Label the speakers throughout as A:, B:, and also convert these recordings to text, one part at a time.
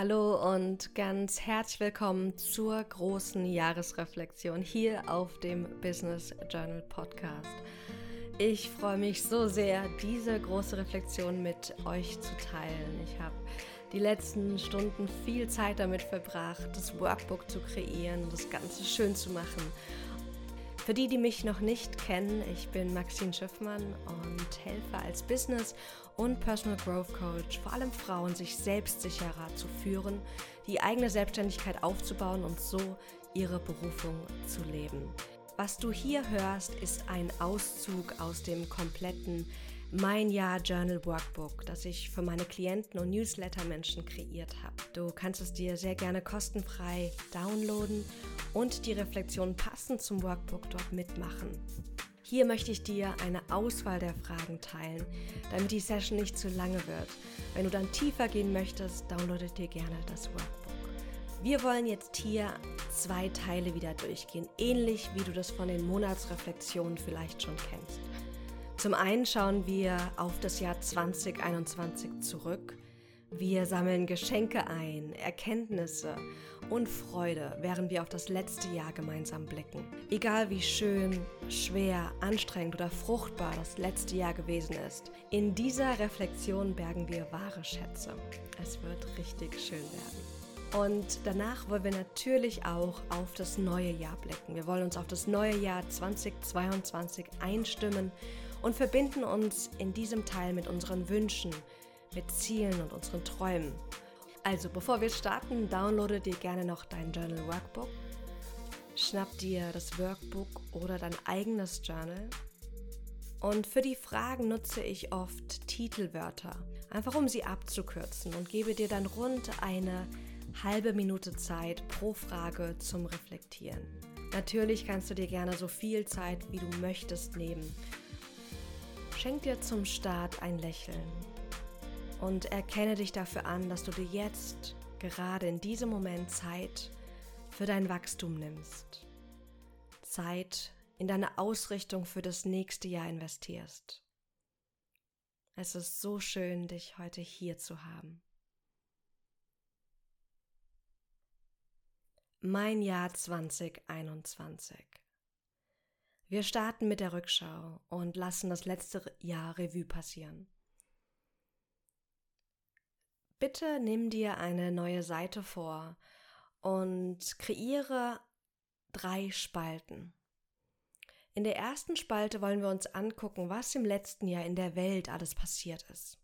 A: Hallo und ganz herzlich willkommen zur großen Jahresreflexion hier auf dem Business Journal Podcast. Ich freue mich so sehr, diese große Reflexion mit euch zu teilen. Ich habe die letzten Stunden viel Zeit damit verbracht, das Workbook zu kreieren und das Ganze schön zu machen. Für die, die mich noch nicht kennen, ich bin Maxine Schiffmann und helfe als Business- und Personal Growth Coach vor allem Frauen, sich selbstsicherer zu führen, die eigene Selbstständigkeit aufzubauen und so ihre Berufung zu leben. Was du hier hörst, ist ein Auszug aus dem kompletten mein Jahr Journal Workbook, das ich für meine Klienten und Newsletter-Menschen kreiert habe. Du kannst es dir sehr gerne kostenfrei downloaden und die Reflexion passend zum Workbook dort mitmachen. Hier möchte ich dir eine Auswahl der Fragen teilen, damit die Session nicht zu lange wird. Wenn du dann tiefer gehen möchtest, downloade dir gerne das Workbook. Wir wollen jetzt hier zwei Teile wieder durchgehen, ähnlich wie du das von den Monatsreflexionen vielleicht schon kennst. Zum einen schauen wir auf das Jahr 2021 zurück. Wir sammeln Geschenke ein, Erkenntnisse und Freude, während wir auf das letzte Jahr gemeinsam blicken. Egal wie schön, schwer, anstrengend oder fruchtbar das letzte Jahr gewesen ist, in dieser Reflexion bergen wir wahre Schätze. Es wird richtig schön werden. Und danach wollen wir natürlich auch auf das neue Jahr blicken. Wir wollen uns auf das neue Jahr 2022 einstimmen und verbinden uns in diesem Teil mit unseren Wünschen, mit Zielen und unseren Träumen. Also, bevor wir starten, downloade dir gerne noch dein Journal Workbook. Schnapp dir das Workbook oder dein eigenes Journal. Und für die Fragen nutze ich oft Titelwörter, einfach um sie abzukürzen und gebe dir dann rund eine halbe Minute Zeit pro Frage zum Reflektieren. Natürlich kannst du dir gerne so viel Zeit wie du möchtest nehmen. Schenk dir zum Start ein Lächeln und erkenne dich dafür an, dass du dir jetzt, gerade in diesem Moment, Zeit für dein Wachstum nimmst. Zeit in deine Ausrichtung für das nächste Jahr investierst. Es ist so schön, dich heute hier zu haben. Mein Jahr 2021. Wir starten mit der Rückschau und lassen das letzte Jahr Revue passieren. Bitte nimm dir eine neue Seite vor und kreiere drei Spalten. In der ersten Spalte wollen wir uns angucken, was im letzten Jahr in der Welt alles passiert ist.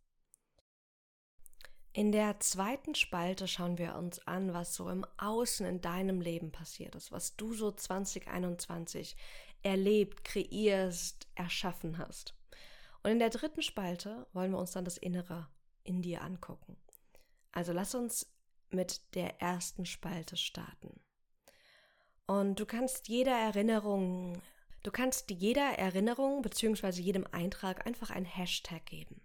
A: In der zweiten Spalte schauen wir uns an, was so im Außen in deinem Leben passiert ist, was du so 2021 erlebt, kreierst, erschaffen hast. Und in der dritten Spalte wollen wir uns dann das Innere in dir angucken. Also lass uns mit der ersten Spalte starten. Und du kannst jeder Erinnerung, du kannst jeder Erinnerung bzw. jedem Eintrag einfach ein Hashtag geben.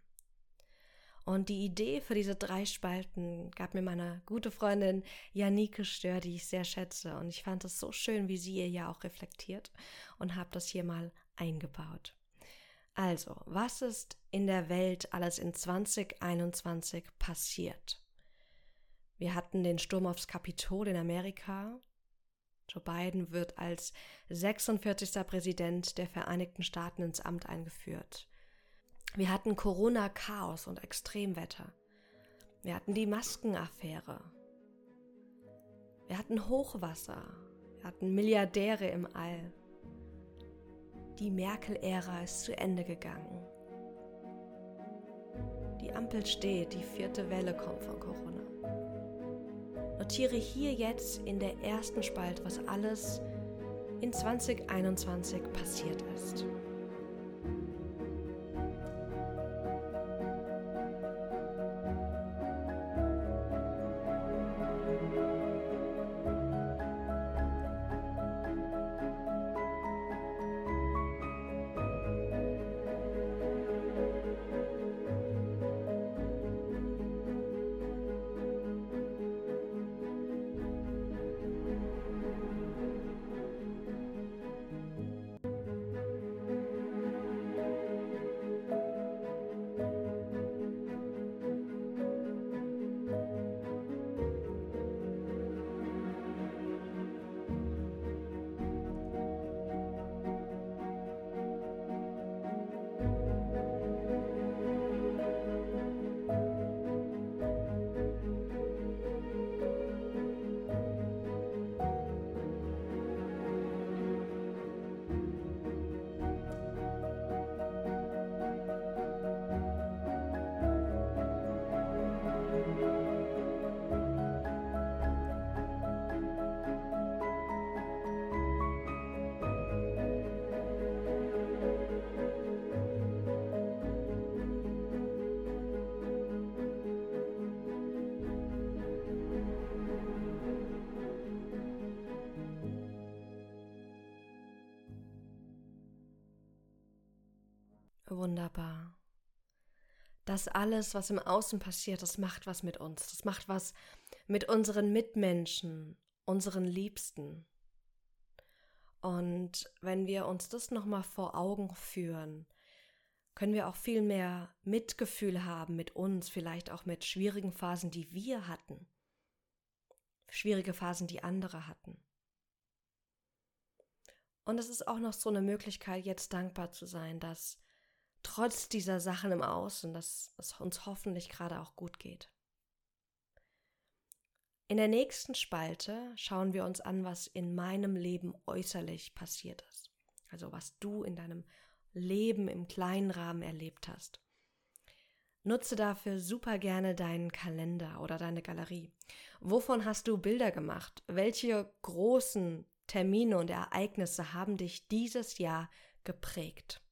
A: Und die Idee für diese drei Spalten gab mir meine gute Freundin Janike Stör, die ich sehr schätze. Und ich fand es so schön, wie sie ihr ja auch reflektiert und habe das hier mal eingebaut. Also, was ist in der Welt alles in 2021 passiert? Wir hatten den Sturm aufs Kapitol in Amerika. Joe Biden wird als 46. Präsident der Vereinigten Staaten ins Amt eingeführt. Wir hatten Corona-Chaos und Extremwetter. Wir hatten die Maskenaffäre. Wir hatten Hochwasser. Wir hatten Milliardäre im All. Die Merkel-Ära ist zu Ende gegangen. Die Ampel steht, die vierte Welle kommt von Corona. Notiere hier jetzt in der ersten Spalte, was alles in 2021 passiert ist. Wunderbar. Das alles, was im Außen passiert, das macht was mit uns. Das macht was mit unseren Mitmenschen, unseren Liebsten. Und wenn wir uns das nochmal vor Augen führen, können wir auch viel mehr Mitgefühl haben mit uns, vielleicht auch mit schwierigen Phasen, die wir hatten. Schwierige Phasen, die andere hatten. Und es ist auch noch so eine Möglichkeit, jetzt dankbar zu sein, dass trotz dieser Sachen im Außen, dass es uns hoffentlich gerade auch gut geht. In der nächsten Spalte schauen wir uns an, was in meinem Leben äußerlich passiert ist. Also was du in deinem Leben im kleinen Rahmen erlebt hast. Nutze dafür super gerne deinen Kalender oder deine Galerie. Wovon hast du Bilder gemacht? Welche großen Termine und Ereignisse haben dich dieses Jahr geprägt?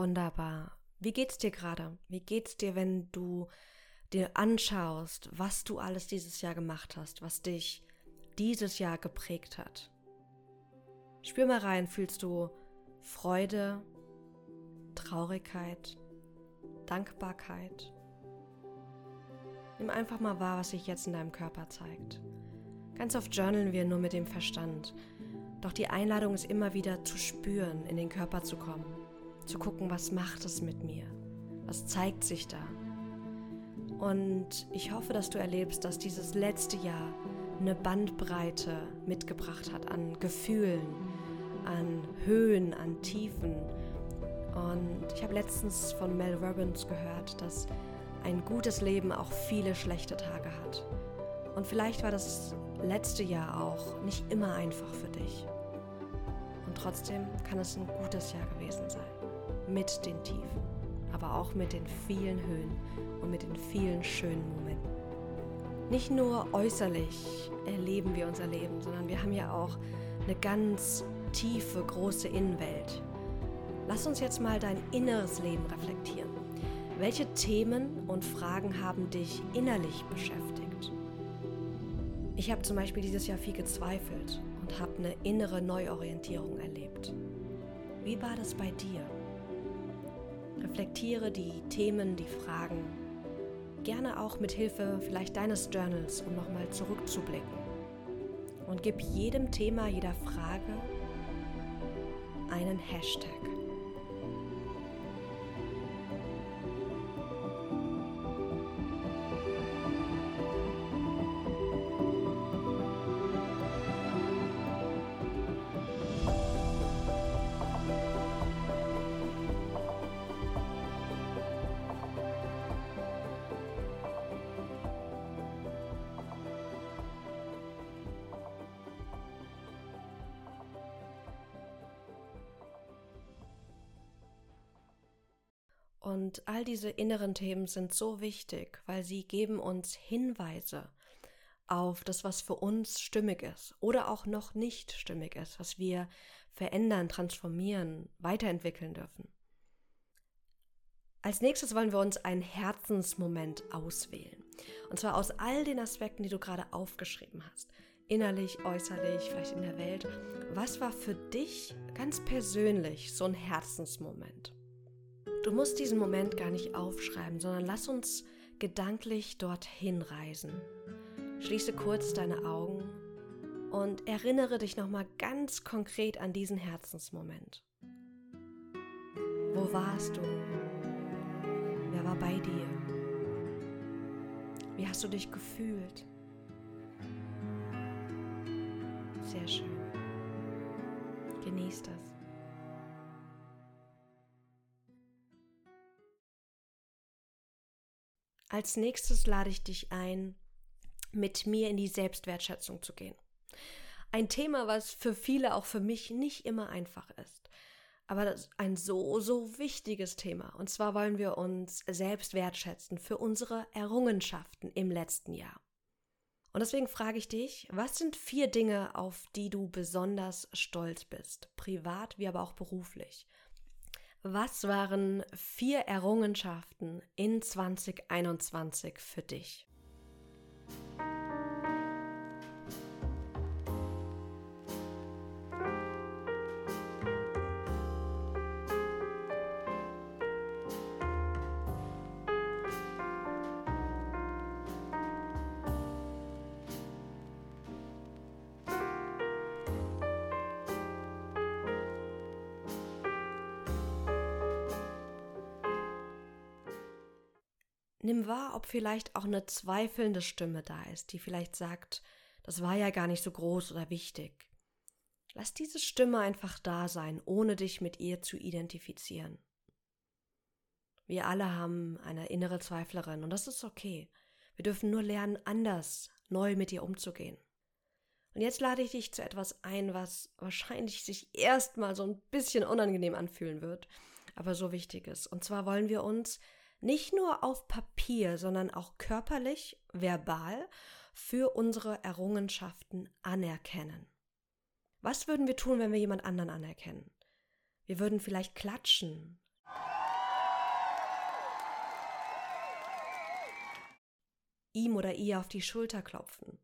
A: Wunderbar. Wie geht's dir gerade? Wie geht's dir, wenn du dir anschaust, was du alles dieses Jahr gemacht hast, was dich dieses Jahr geprägt hat? Spür mal rein, fühlst du Freude, Traurigkeit, Dankbarkeit? Nimm einfach mal wahr, was sich jetzt in deinem Körper zeigt. Ganz oft journalen wir nur mit dem Verstand. Doch die Einladung ist immer wieder zu spüren, in den Körper zu kommen zu gucken, was macht es mit mir, was zeigt sich da. Und ich hoffe, dass du erlebst, dass dieses letzte Jahr eine Bandbreite mitgebracht hat an Gefühlen, an Höhen, an Tiefen. Und ich habe letztens von Mel Robbins gehört, dass ein gutes Leben auch viele schlechte Tage hat. Und vielleicht war das letzte Jahr auch nicht immer einfach für dich. Und trotzdem kann es ein gutes Jahr gewesen sein mit den Tiefen, aber auch mit den vielen Höhen und mit den vielen schönen Momenten. Nicht nur äußerlich erleben wir unser Leben, sondern wir haben ja auch eine ganz tiefe, große Innenwelt. Lass uns jetzt mal dein inneres Leben reflektieren. Welche Themen und Fragen haben dich innerlich beschäftigt? Ich habe zum Beispiel dieses Jahr viel gezweifelt und habe eine innere Neuorientierung erlebt. Wie war das bei dir? Reflektiere die Themen, die Fragen, gerne auch mit Hilfe vielleicht deines Journals, um nochmal zurückzublicken. Und gib jedem Thema, jeder Frage einen Hashtag. Diese inneren Themen sind so wichtig, weil sie geben uns Hinweise auf das, was für uns stimmig ist oder auch noch nicht stimmig ist, was wir verändern, transformieren, weiterentwickeln dürfen. Als nächstes wollen wir uns einen Herzensmoment auswählen. Und zwar aus all den Aspekten, die du gerade aufgeschrieben hast. Innerlich, äußerlich, vielleicht in der Welt. Was war für dich ganz persönlich so ein Herzensmoment? Du musst diesen Moment gar nicht aufschreiben, sondern lass uns gedanklich dorthin reisen. Schließe kurz deine Augen und erinnere dich nochmal ganz konkret an diesen Herzensmoment. Wo warst du? Wer war bei dir? Wie hast du dich gefühlt? Sehr schön. Genieß das. Als nächstes lade ich dich ein, mit mir in die Selbstwertschätzung zu gehen. Ein Thema, was für viele, auch für mich, nicht immer einfach ist. Aber das ist ein so, so wichtiges Thema. Und zwar wollen wir uns selbst wertschätzen für unsere Errungenschaften im letzten Jahr. Und deswegen frage ich dich, was sind vier Dinge, auf die du besonders stolz bist, privat wie aber auch beruflich? Was waren vier Errungenschaften in 2021 für dich? Nimm wahr, ob vielleicht auch eine zweifelnde Stimme da ist, die vielleicht sagt, das war ja gar nicht so groß oder wichtig. Lass diese Stimme einfach da sein, ohne dich mit ihr zu identifizieren. Wir alle haben eine innere Zweiflerin und das ist okay. Wir dürfen nur lernen, anders, neu mit ihr umzugehen. Und jetzt lade ich dich zu etwas ein, was wahrscheinlich sich erstmal so ein bisschen unangenehm anfühlen wird, aber so wichtig ist. Und zwar wollen wir uns nicht nur auf Papier, sondern auch körperlich, verbal für unsere Errungenschaften anerkennen. Was würden wir tun, wenn wir jemand anderen anerkennen? Wir würden vielleicht klatschen. Ihm oder ihr auf die Schulter klopfen.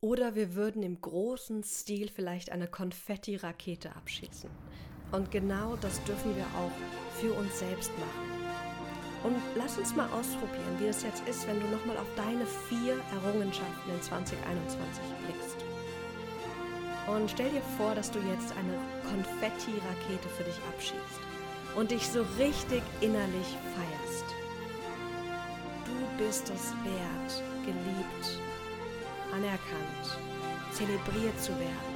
A: Oder wir würden im großen Stil vielleicht eine Konfetti-Rakete abschießen. Und genau das dürfen wir auch für uns selbst machen. Und lass uns mal ausprobieren, wie das jetzt ist, wenn du nochmal auf deine vier Errungenschaften in 2021 blickst. Und stell dir vor, dass du jetzt eine Konfetti-Rakete für dich abschießt und dich so richtig innerlich feierst. Du bist es wert, geliebt, anerkannt, zelebriert zu werden.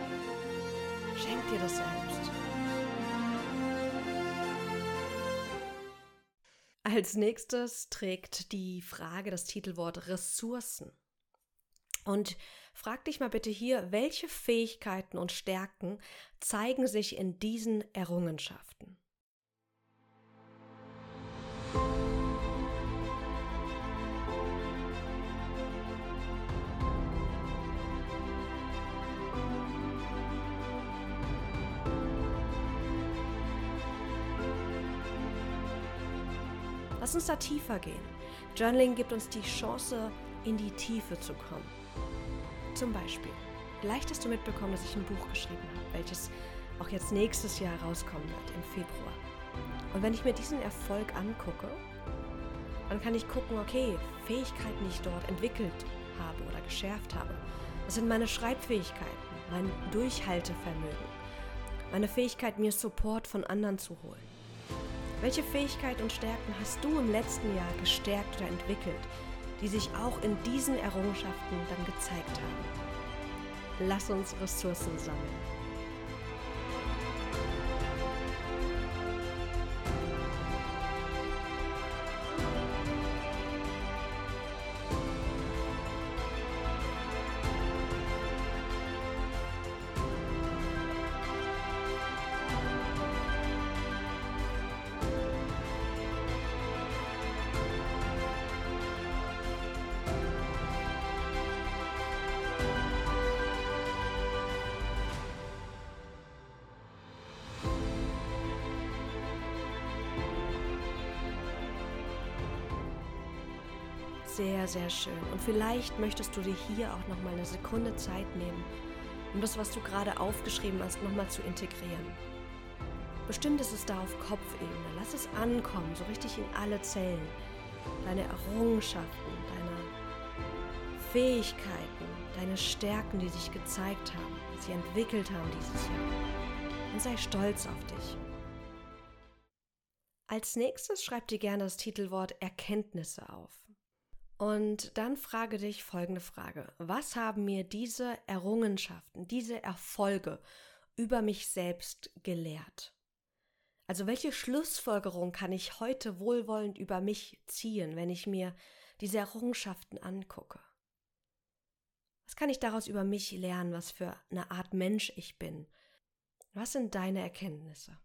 A: Schenk dir das selbst. Als nächstes trägt die Frage das Titelwort Ressourcen. Und frag dich mal bitte hier, welche Fähigkeiten und Stärken zeigen sich in diesen Errungenschaften? Lass uns da tiefer gehen. Journaling gibt uns die Chance, in die Tiefe zu kommen. Zum Beispiel, vielleicht hast du mitbekommen, dass ich ein Buch geschrieben habe, welches auch jetzt nächstes Jahr rauskommen wird, im Februar. Und wenn ich mir diesen Erfolg angucke, dann kann ich gucken, okay, Fähigkeiten, die ich dort entwickelt habe oder geschärft habe, das sind meine Schreibfähigkeiten, mein Durchhaltevermögen, meine Fähigkeit, mir Support von anderen zu holen. Welche Fähigkeiten und Stärken hast du im letzten Jahr gestärkt oder entwickelt, die sich auch in diesen Errungenschaften dann gezeigt haben? Lass uns Ressourcen sammeln. Sehr, sehr schön. Und vielleicht möchtest du dir hier auch noch mal eine Sekunde Zeit nehmen, um das, was du gerade aufgeschrieben hast, noch mal zu integrieren. Bestimmt ist es da auf Kopfebene. Lass es ankommen, so richtig in alle Zellen. Deine Errungenschaften, deine Fähigkeiten, deine Stärken, die sich gezeigt haben, die sie entwickelt haben dieses Jahr. Und sei stolz auf dich. Als nächstes schreib dir gerne das Titelwort Erkenntnisse auf. Und dann frage dich folgende Frage. Was haben mir diese Errungenschaften, diese Erfolge über mich selbst gelehrt? Also welche Schlussfolgerung kann ich heute wohlwollend über mich ziehen, wenn ich mir diese Errungenschaften angucke? Was kann ich daraus über mich lernen, was für eine Art Mensch ich bin? Was sind deine Erkenntnisse?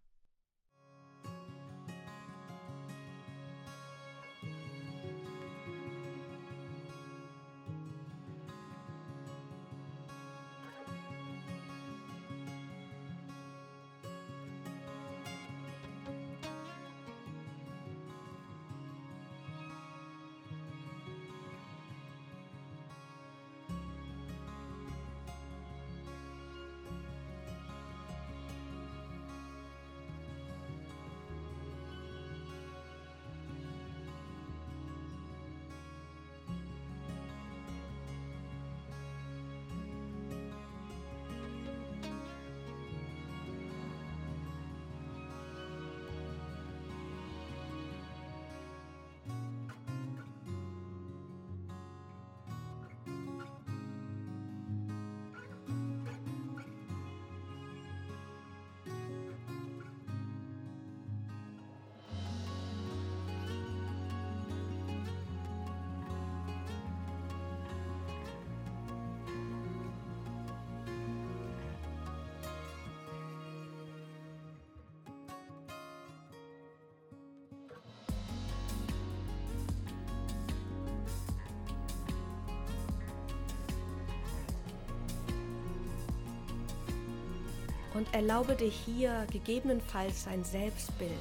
A: Und erlaube dir hier gegebenenfalls ein Selbstbild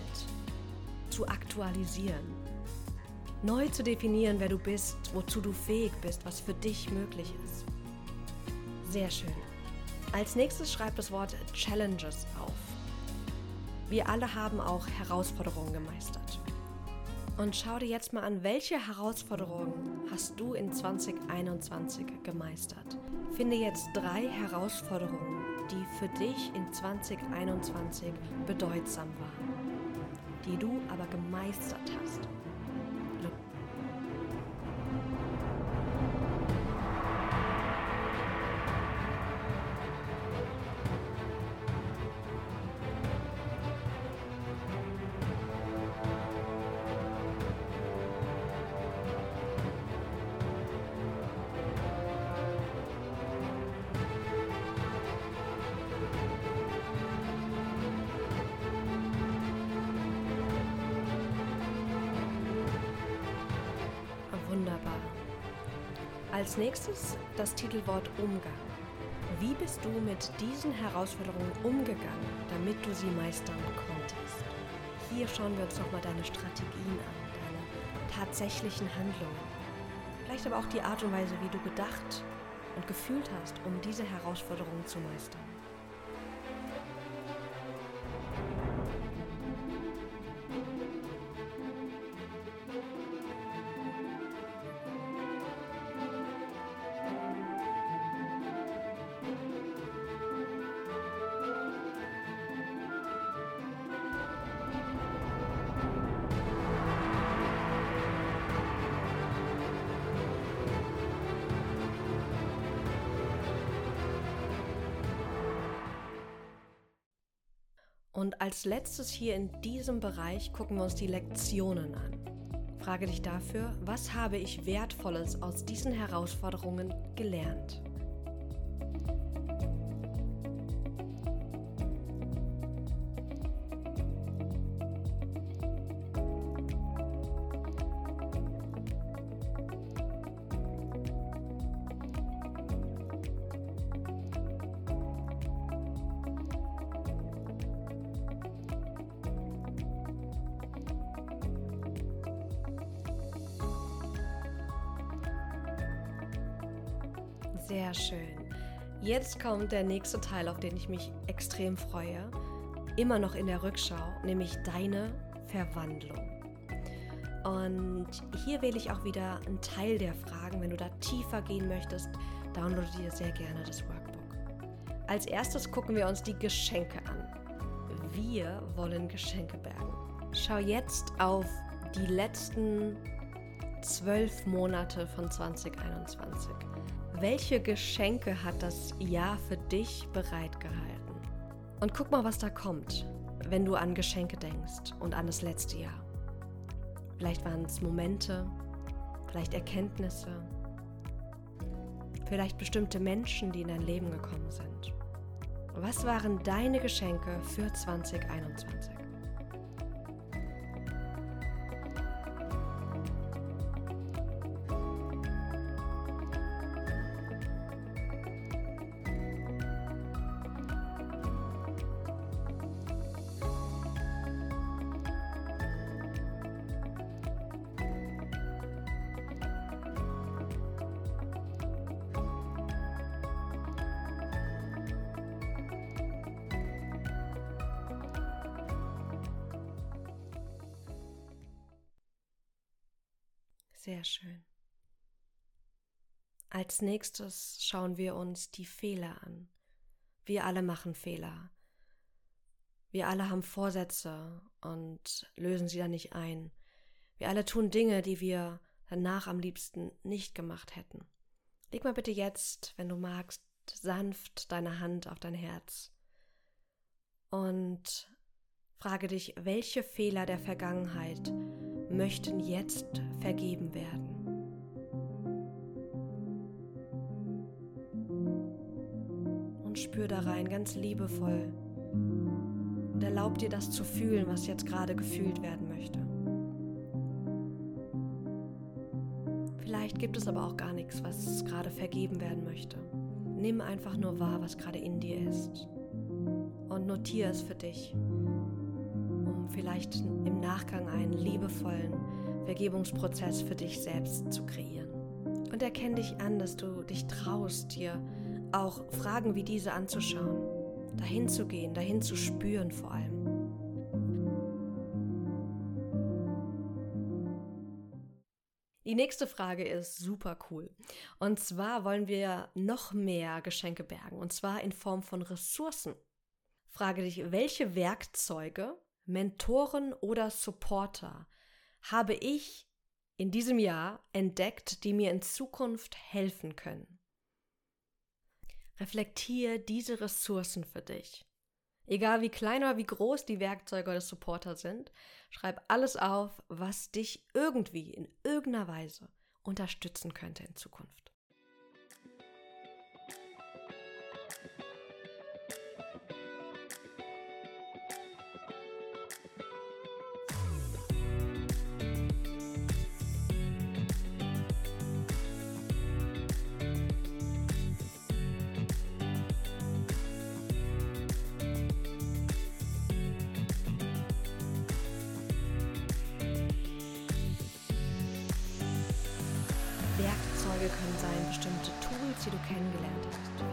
A: zu aktualisieren, neu zu definieren, wer du bist, wozu du fähig bist, was für dich möglich ist. Sehr schön. Als nächstes schreib das Wort Challenges auf. Wir alle haben auch Herausforderungen gemeistert. Und schau dir jetzt mal an, welche Herausforderungen hast du in 2021 gemeistert. Finde jetzt drei Herausforderungen, die für dich in 2021 bedeutsam waren, die du aber gemeistert hast. Als nächstes das Titelwort Umgang. Wie bist du mit diesen Herausforderungen umgegangen, damit du sie meistern konntest? Hier schauen wir uns nochmal deine Strategien an, deine tatsächlichen Handlungen. Vielleicht aber auch die Art und Weise, wie du gedacht und gefühlt hast, um diese Herausforderungen zu meistern. Als letztes hier in diesem Bereich gucken wir uns die Lektionen an. Frage dich dafür, was habe ich Wertvolles aus diesen Herausforderungen gelernt? Sehr schön. Jetzt kommt der nächste Teil, auf den ich mich extrem freue. Immer noch in der Rückschau, nämlich deine Verwandlung. Und hier wähle ich auch wieder einen Teil der Fragen. Wenn du da tiefer gehen möchtest, downloade dir sehr gerne das Workbook. Als erstes gucken wir uns die Geschenke an. Wir wollen Geschenke bergen. Schau jetzt auf die letzten zwölf Monate von 2021. Welche Geschenke hat das Jahr für dich bereitgehalten? Und guck mal, was da kommt, wenn du an Geschenke denkst und an das letzte Jahr. Vielleicht waren es Momente, vielleicht Erkenntnisse, vielleicht bestimmte Menschen, die in dein Leben gekommen sind. Was waren deine Geschenke für 2021? Sehr schön. Als nächstes schauen wir uns die Fehler an. Wir alle machen Fehler. Wir alle haben Vorsätze und lösen sie dann nicht ein. Wir alle tun Dinge, die wir danach am liebsten nicht gemacht hätten. Leg mal bitte jetzt, wenn du magst, sanft deine Hand auf dein Herz und frage dich, welche Fehler der Vergangenheit möchten jetzt vergeben werden. Und spür da rein ganz liebevoll und erlaub dir das zu fühlen, was jetzt gerade gefühlt werden möchte. Vielleicht gibt es aber auch gar nichts, was gerade vergeben werden möchte. Nimm einfach nur wahr, was gerade in dir ist und notiere es für dich vielleicht im Nachgang einen liebevollen Vergebungsprozess für dich selbst zu kreieren. Und erkenne dich an, dass du dich traust, dir auch Fragen wie diese anzuschauen, dahin zu gehen, dahin zu spüren vor allem. Die nächste Frage ist super cool. Und zwar wollen wir noch mehr Geschenke bergen, und zwar in Form von Ressourcen. Frage dich, welche Werkzeuge Mentoren oder Supporter habe ich in diesem Jahr entdeckt, die mir in Zukunft helfen können. Reflektiere diese Ressourcen für dich. Egal wie klein oder wie groß die Werkzeuge oder Supporter sind, schreib alles auf, was dich irgendwie in irgendeiner Weise unterstützen könnte in Zukunft.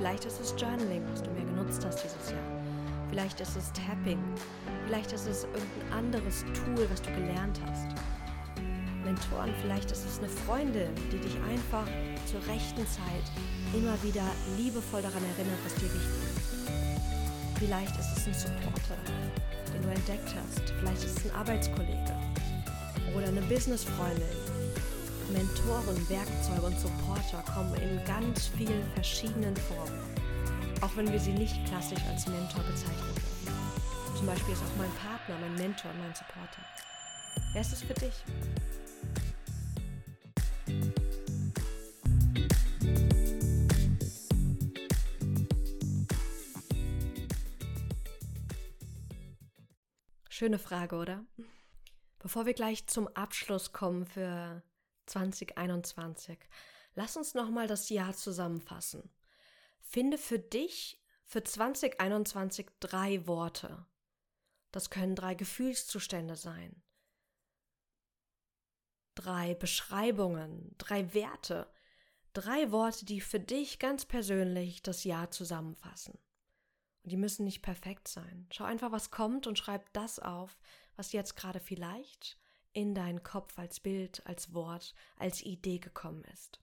A: Vielleicht ist es Journaling, was du mehr genutzt hast dieses Jahr. Vielleicht ist es Tapping. Vielleicht ist es irgendein anderes Tool, was du gelernt hast. Mentoren, vielleicht ist es eine Freundin, die dich einfach zur rechten Zeit immer wieder liebevoll daran erinnert, was dir wichtig ist. Vielleicht ist es ein Supporter, den du entdeckt hast. Vielleicht ist es ein Arbeitskollege oder eine Businessfreundin, Mentoren, Werkzeuge und Supporter kommen in ganz vielen verschiedenen Formen, auch wenn wir sie nicht klassisch als Mentor bezeichnen würden. Zum Beispiel ist auch mein Partner, mein Mentor und mein Supporter. Wer ist es für dich? Schöne Frage, oder? Bevor wir gleich zum Abschluss kommen für 2021. Lass uns nochmal das Jahr zusammenfassen. Finde für dich für 2021 drei Worte. Das können drei Gefühlszustände sein. Drei Beschreibungen, drei Werte, drei Worte, die für dich ganz persönlich das Jahr zusammenfassen. Und die müssen nicht perfekt sein. Schau einfach, was kommt und schreib das auf, was jetzt gerade vielleicht in deinen Kopf als Bild, als Wort, als Idee gekommen ist.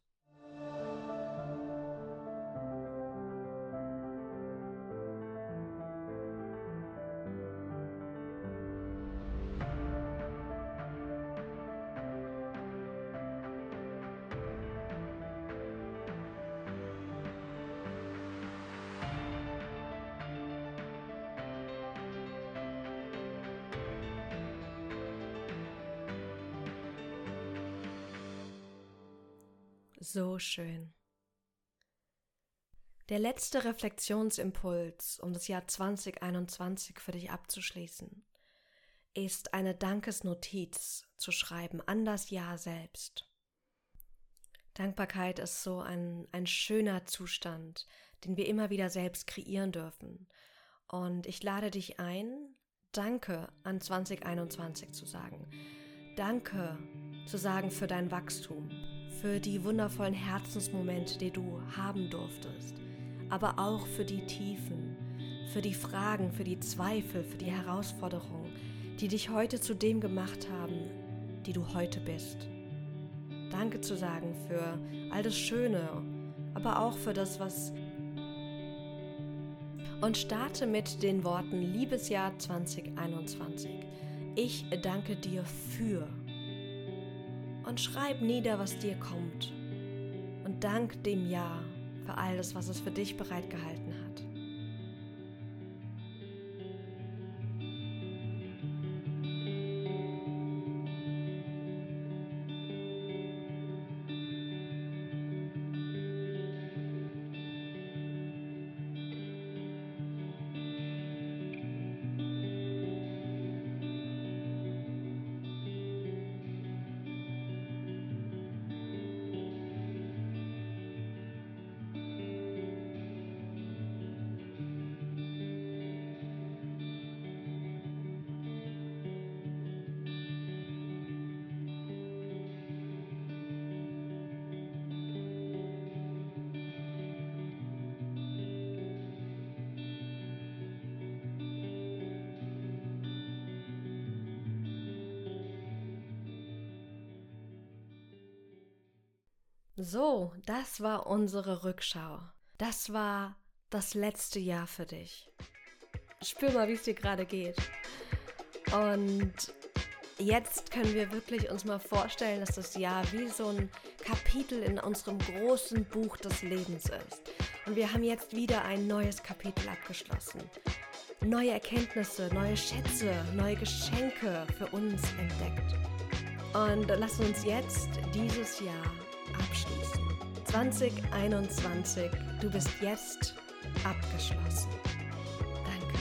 A: So schön. Der letzte Reflexionsimpuls, um das Jahr 2021 für dich abzuschließen, ist eine Dankesnotiz zu schreiben an das Jahr selbst. Dankbarkeit ist so ein, ein schöner Zustand, den wir immer wieder selbst kreieren dürfen. Und ich lade dich ein, Danke an 2021 zu sagen. Danke zu sagen für dein Wachstum, für die wundervollen Herzensmomente, die du haben durftest, aber auch für die Tiefen, für die Fragen, für die Zweifel, für die Herausforderungen, die dich heute zu dem gemacht haben, die du heute bist. Danke zu sagen für all das Schöne, aber auch für das, was und starte mit den Worten Liebesjahr 2021. Ich danke dir für. Und schreib nieder, was dir kommt. Und dank dem Jahr für alles, was es für dich bereitgehalten hat. So, das war unsere Rückschau. Das war das letzte Jahr für dich. Spür mal, wie es dir gerade geht. Und jetzt können wir wirklich uns mal vorstellen, dass das Jahr wie so ein Kapitel in unserem großen Buch des Lebens ist. Und wir haben jetzt wieder ein neues Kapitel abgeschlossen. Neue Erkenntnisse, neue Schätze, neue Geschenke für uns entdeckt. Und lass uns jetzt dieses Jahr. 2021, du bist jetzt abgeschlossen. Danke.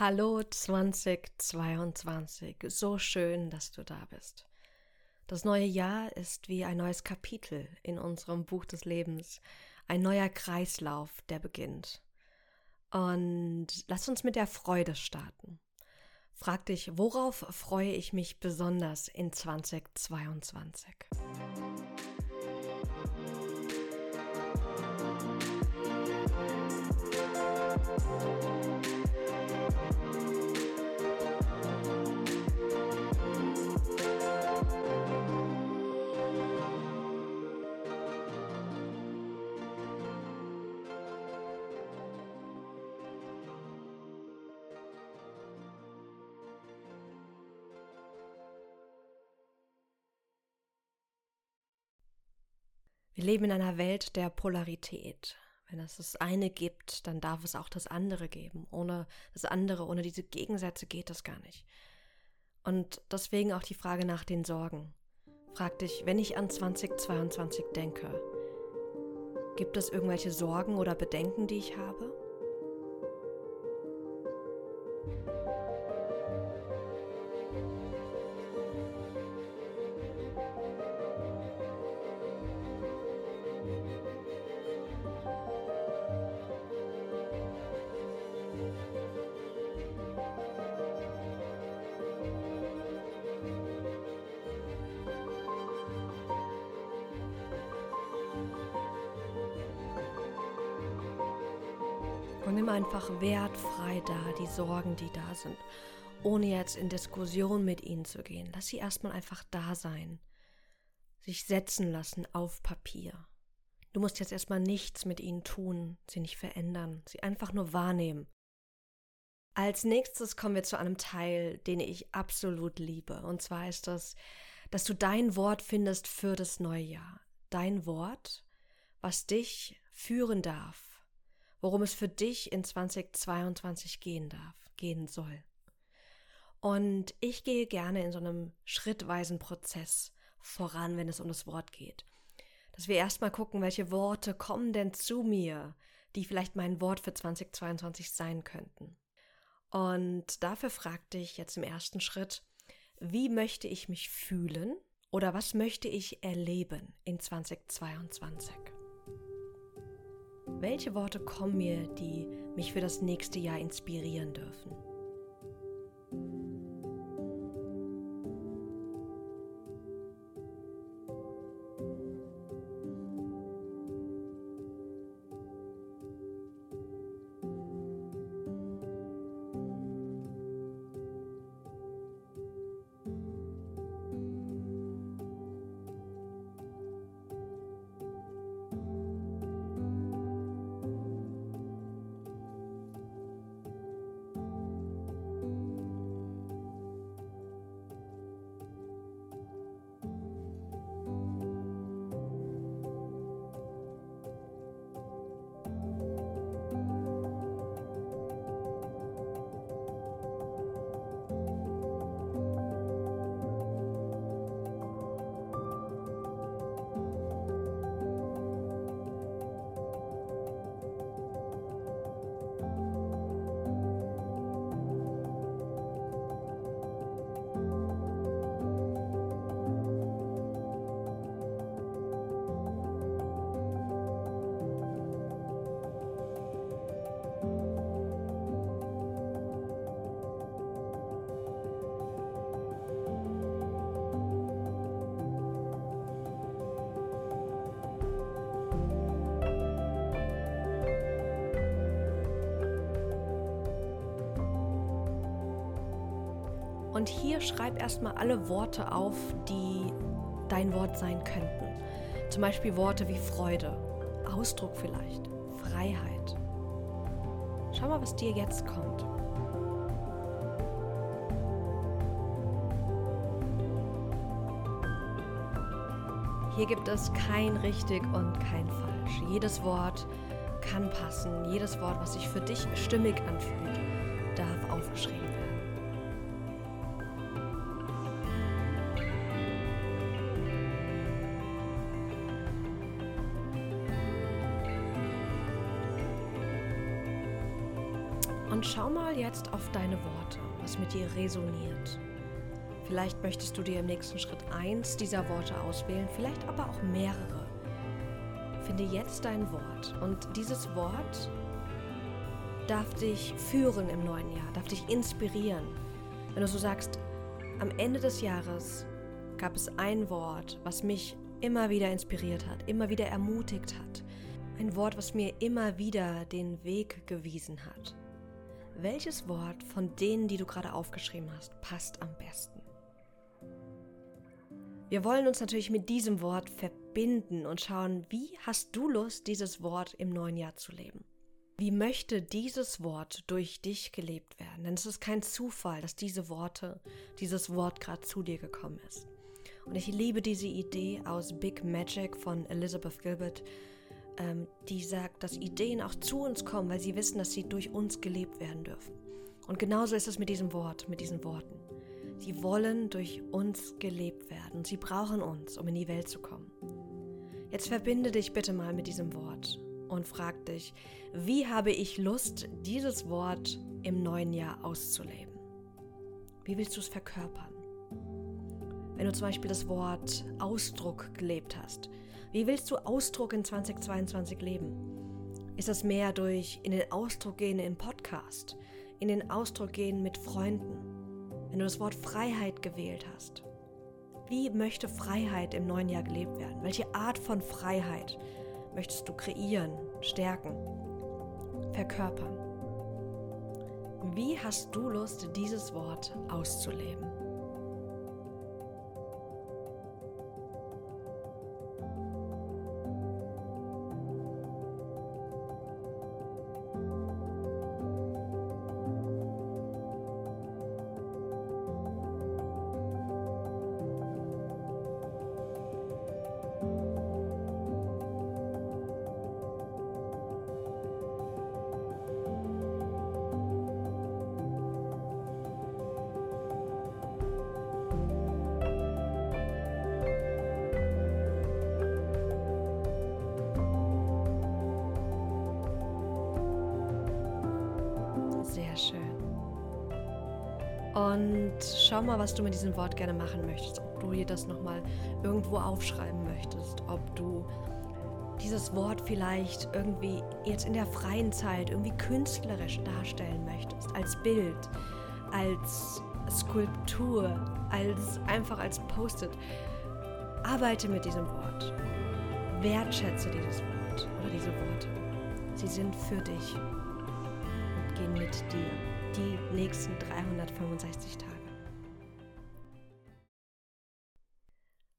A: Hallo 2022, so schön, dass du da bist. Das neue Jahr ist wie ein neues Kapitel in unserem Buch des Lebens, ein neuer Kreislauf, der beginnt. Und lass uns mit der Freude starten. Frag dich, worauf freue ich mich besonders in 2022? Wir leben in einer Welt der Polarität. Wenn es das eine gibt, dann darf es auch das andere geben. Ohne das andere, ohne diese Gegensätze geht das gar nicht. Und deswegen auch die Frage nach den Sorgen. Frag dich, wenn ich an 2022 denke, gibt es irgendwelche Sorgen oder Bedenken, die ich habe? Wertfrei da die Sorgen, die da sind, ohne jetzt in Diskussion mit ihnen zu gehen. Lass sie erstmal einfach da sein, sich setzen lassen auf Papier. Du musst jetzt erstmal nichts mit ihnen tun, sie nicht verändern, sie einfach nur wahrnehmen. Als nächstes kommen wir zu einem Teil, den ich absolut liebe. Und zwar ist das, dass du dein Wort findest für das neue Jahr. Dein Wort, was dich führen darf worum es für dich in 2022 gehen darf, gehen soll. Und ich gehe gerne in so einem schrittweisen Prozess voran, wenn es um das Wort geht. Dass wir erstmal gucken, welche Worte kommen denn zu mir, die vielleicht mein Wort für 2022 sein könnten. Und dafür fragte ich jetzt im ersten Schritt, wie möchte ich mich fühlen oder was möchte ich erleben in 2022? Welche Worte kommen mir, die mich für das nächste Jahr inspirieren dürfen? Und hier schreib erstmal alle Worte auf, die dein Wort sein könnten. Zum Beispiel Worte wie Freude, Ausdruck vielleicht, Freiheit. Schau mal, was dir jetzt kommt. Hier gibt es kein richtig und kein falsch. Jedes Wort kann passen. Jedes Wort, was sich für dich stimmig anfühlt, darf aufgeschrieben werden. Und schau mal jetzt auf deine Worte, was mit dir resoniert. Vielleicht möchtest du dir im nächsten Schritt eins dieser Worte auswählen, vielleicht aber auch mehrere. Finde jetzt dein Wort und dieses Wort darf dich führen im neuen Jahr, darf dich inspirieren. Wenn du so sagst, am Ende des Jahres gab es ein Wort, was mich immer wieder inspiriert hat, immer wieder ermutigt hat. Ein Wort, was mir immer wieder den Weg gewiesen hat. Welches Wort von denen, die du gerade aufgeschrieben hast, passt am besten? Wir wollen uns natürlich mit diesem Wort verbinden und schauen, wie hast du Lust, dieses Wort im neuen Jahr zu leben? Wie möchte dieses Wort durch dich gelebt werden? Denn es ist kein Zufall, dass diese Worte, dieses Wort gerade zu dir gekommen ist. Und ich liebe diese Idee aus Big Magic von Elizabeth Gilbert, ähm, die sagt, dass Ideen auch zu uns kommen, weil sie wissen, dass sie durch uns gelebt werden dürfen. Und genauso ist es mit diesem Wort, mit diesen Worten. Sie wollen durch uns gelebt werden. Sie brauchen uns, um in die Welt zu kommen. Jetzt verbinde dich bitte mal mit diesem Wort und frag dich, wie habe ich Lust, dieses Wort im neuen Jahr auszuleben? Wie willst du es verkörpern? Wenn du zum Beispiel das Wort Ausdruck gelebt hast, wie willst du Ausdruck in 2022 leben? Ist das mehr durch in den Ausdruck gehen im Podcast, in den Ausdruck gehen mit Freunden? Wenn du das Wort Freiheit gewählt hast, wie möchte Freiheit im neuen Jahr gelebt werden? Welche Art von Freiheit möchtest du kreieren, stärken, verkörpern? Wie hast du Lust, dieses Wort auszuleben? Sehr schön. Und schau mal, was du mit diesem Wort gerne machen möchtest. Ob du dir das nochmal irgendwo aufschreiben möchtest. Ob du dieses Wort vielleicht irgendwie jetzt in der freien Zeit irgendwie künstlerisch darstellen möchtest. Als Bild, als Skulptur, als einfach als Post-it. Arbeite mit diesem Wort. Wertschätze dieses Wort oder diese Worte. Sie sind für dich gehen mit dir die nächsten 365 Tage.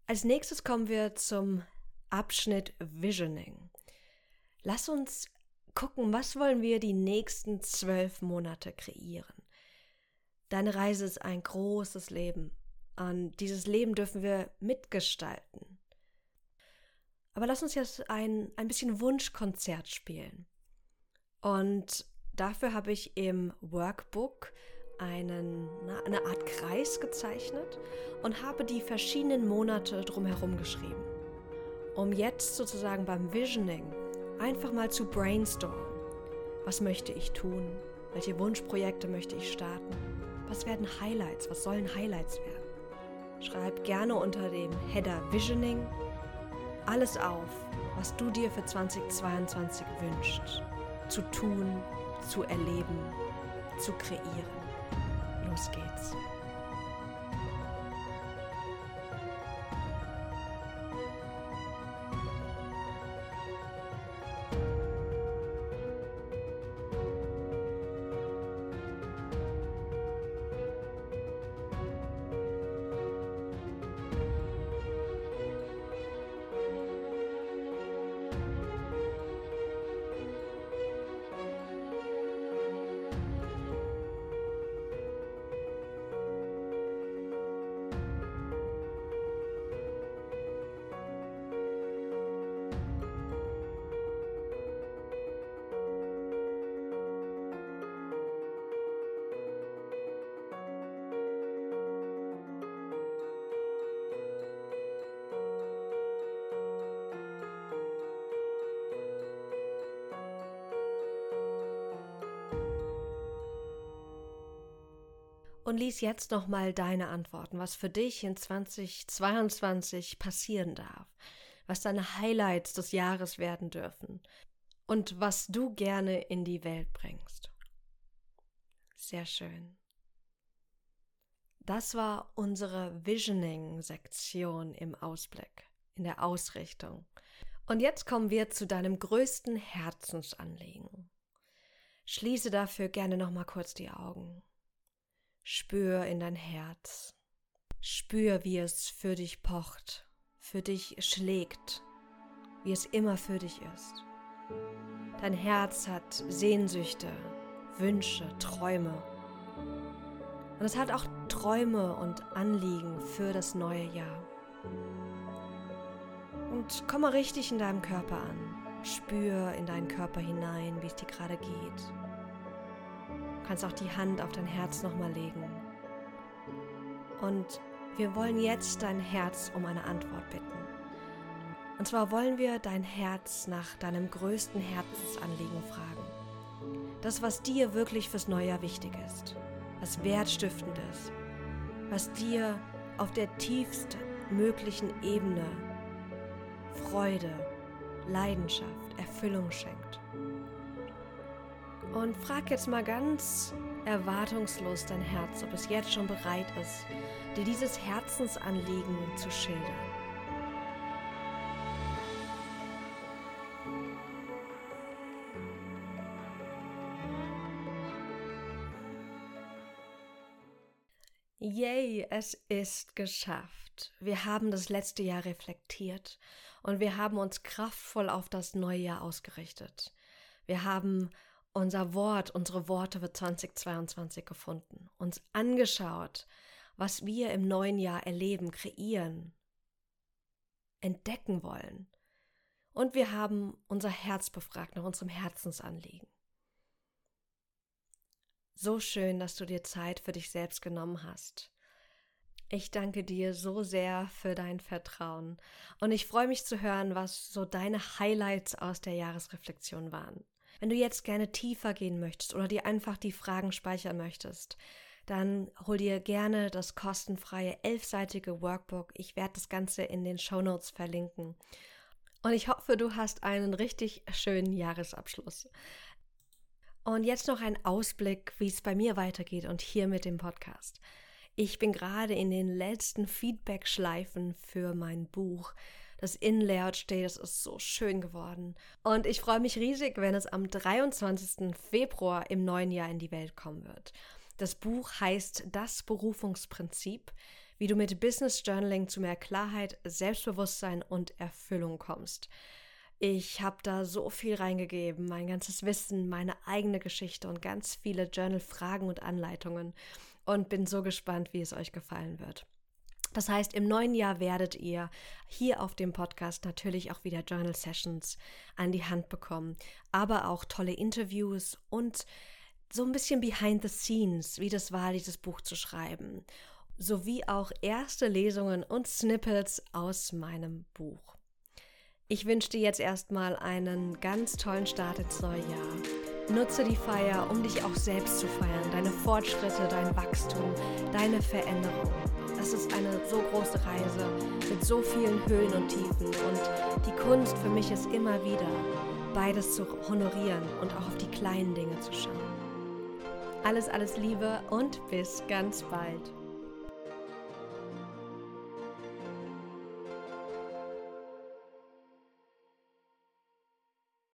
A: Als nächstes kommen wir zum Abschnitt Visioning. Lass uns gucken, was wollen wir die nächsten zwölf Monate kreieren. Deine Reise ist ein großes Leben. Und dieses Leben dürfen wir mitgestalten. Aber lass uns jetzt ein, ein bisschen Wunschkonzert spielen. Und dafür habe ich im Workbook einen, eine Art Kreis gezeichnet und habe die verschiedenen Monate drumherum geschrieben. Um jetzt sozusagen beim Visioning einfach mal zu brainstormen. Was möchte ich tun? Welche Wunschprojekte möchte ich starten? Was werden Highlights? Was sollen Highlights werden? Schreib gerne unter dem Header Visioning alles auf, was du dir für 2022 wünschst, zu tun, zu erleben, zu kreieren. Los geht's. Und lies jetzt nochmal deine Antworten, was für dich in 2022 passieren darf, was deine Highlights des Jahres werden dürfen und was du gerne in die Welt bringst. Sehr schön. Das war unsere Visioning-Sektion im Ausblick, in der Ausrichtung. Und jetzt kommen wir zu deinem größten Herzensanliegen. Schließe dafür gerne noch mal kurz die Augen. Spür in dein Herz. Spür, wie es für dich pocht, für dich schlägt, wie es immer für dich ist. Dein Herz hat Sehnsüchte, Wünsche, Träume. Und es hat auch Träume und Anliegen für das neue Jahr. Und komm mal richtig in deinem Körper an. Spür in deinen Körper hinein, wie es dir gerade geht kannst auch die Hand auf dein Herz nochmal legen. Und wir wollen jetzt dein Herz um eine Antwort bitten. Und zwar wollen wir dein Herz nach deinem größten Herzensanliegen fragen. Das, was dir wirklich fürs Neujahr wichtig ist. Was Wertstiftendes. Was dir auf der tiefsten möglichen Ebene Freude, Leidenschaft, Erfüllung schenkt. Und frag jetzt mal ganz erwartungslos dein Herz, ob es jetzt schon bereit ist, dir dieses Herzensanliegen zu schildern. Yay, es ist geschafft. Wir haben das letzte Jahr reflektiert und wir haben uns kraftvoll auf das neue Jahr ausgerichtet. Wir haben unser Wort, unsere Worte für 2022 gefunden, uns angeschaut, was wir im neuen Jahr erleben, kreieren, entdecken wollen. Und wir haben unser Herz befragt nach unserem Herzensanliegen. So schön, dass du dir Zeit für dich selbst genommen hast. Ich danke dir so sehr für dein Vertrauen und ich freue mich zu hören, was so deine Highlights aus der Jahresreflexion waren. Wenn du jetzt gerne tiefer gehen möchtest oder dir einfach die Fragen speichern möchtest, dann hol dir gerne das kostenfreie elfseitige Workbook. Ich werde das Ganze in den Show Notes verlinken. Und ich hoffe, du hast einen richtig schönen Jahresabschluss. Und jetzt noch ein Ausblick, wie es bei mir weitergeht und hier mit dem Podcast. Ich bin gerade in den letzten Feedback-Schleifen für mein Buch. Das Inlayout steht, es ist so schön geworden. Und ich freue mich riesig, wenn es am 23. Februar im neuen Jahr in die Welt kommen wird. Das Buch heißt Das Berufungsprinzip, wie du mit Business Journaling zu mehr Klarheit, Selbstbewusstsein und Erfüllung kommst. Ich habe da so viel reingegeben, mein ganzes Wissen, meine eigene Geschichte und ganz viele Journal-Fragen und Anleitungen und bin so gespannt, wie es euch gefallen wird. Das heißt, im neuen Jahr werdet ihr hier auf dem Podcast natürlich auch wieder Journal Sessions an die Hand bekommen, aber auch tolle Interviews und so ein bisschen behind the scenes, wie das war, dieses Buch zu schreiben, sowie auch erste Lesungen und Snippets aus meinem Buch. Ich wünsche dir jetzt erstmal einen ganz tollen Start ins neue Jahr. Nutze die Feier, um dich auch selbst zu feiern, deine Fortschritte, dein Wachstum, deine Veränderung. Es ist eine so große Reise mit so vielen Höhen und Tiefen und die Kunst für mich ist immer wieder, beides zu honorieren und auch auf die kleinen Dinge zu schauen. Alles, alles Liebe und bis ganz bald.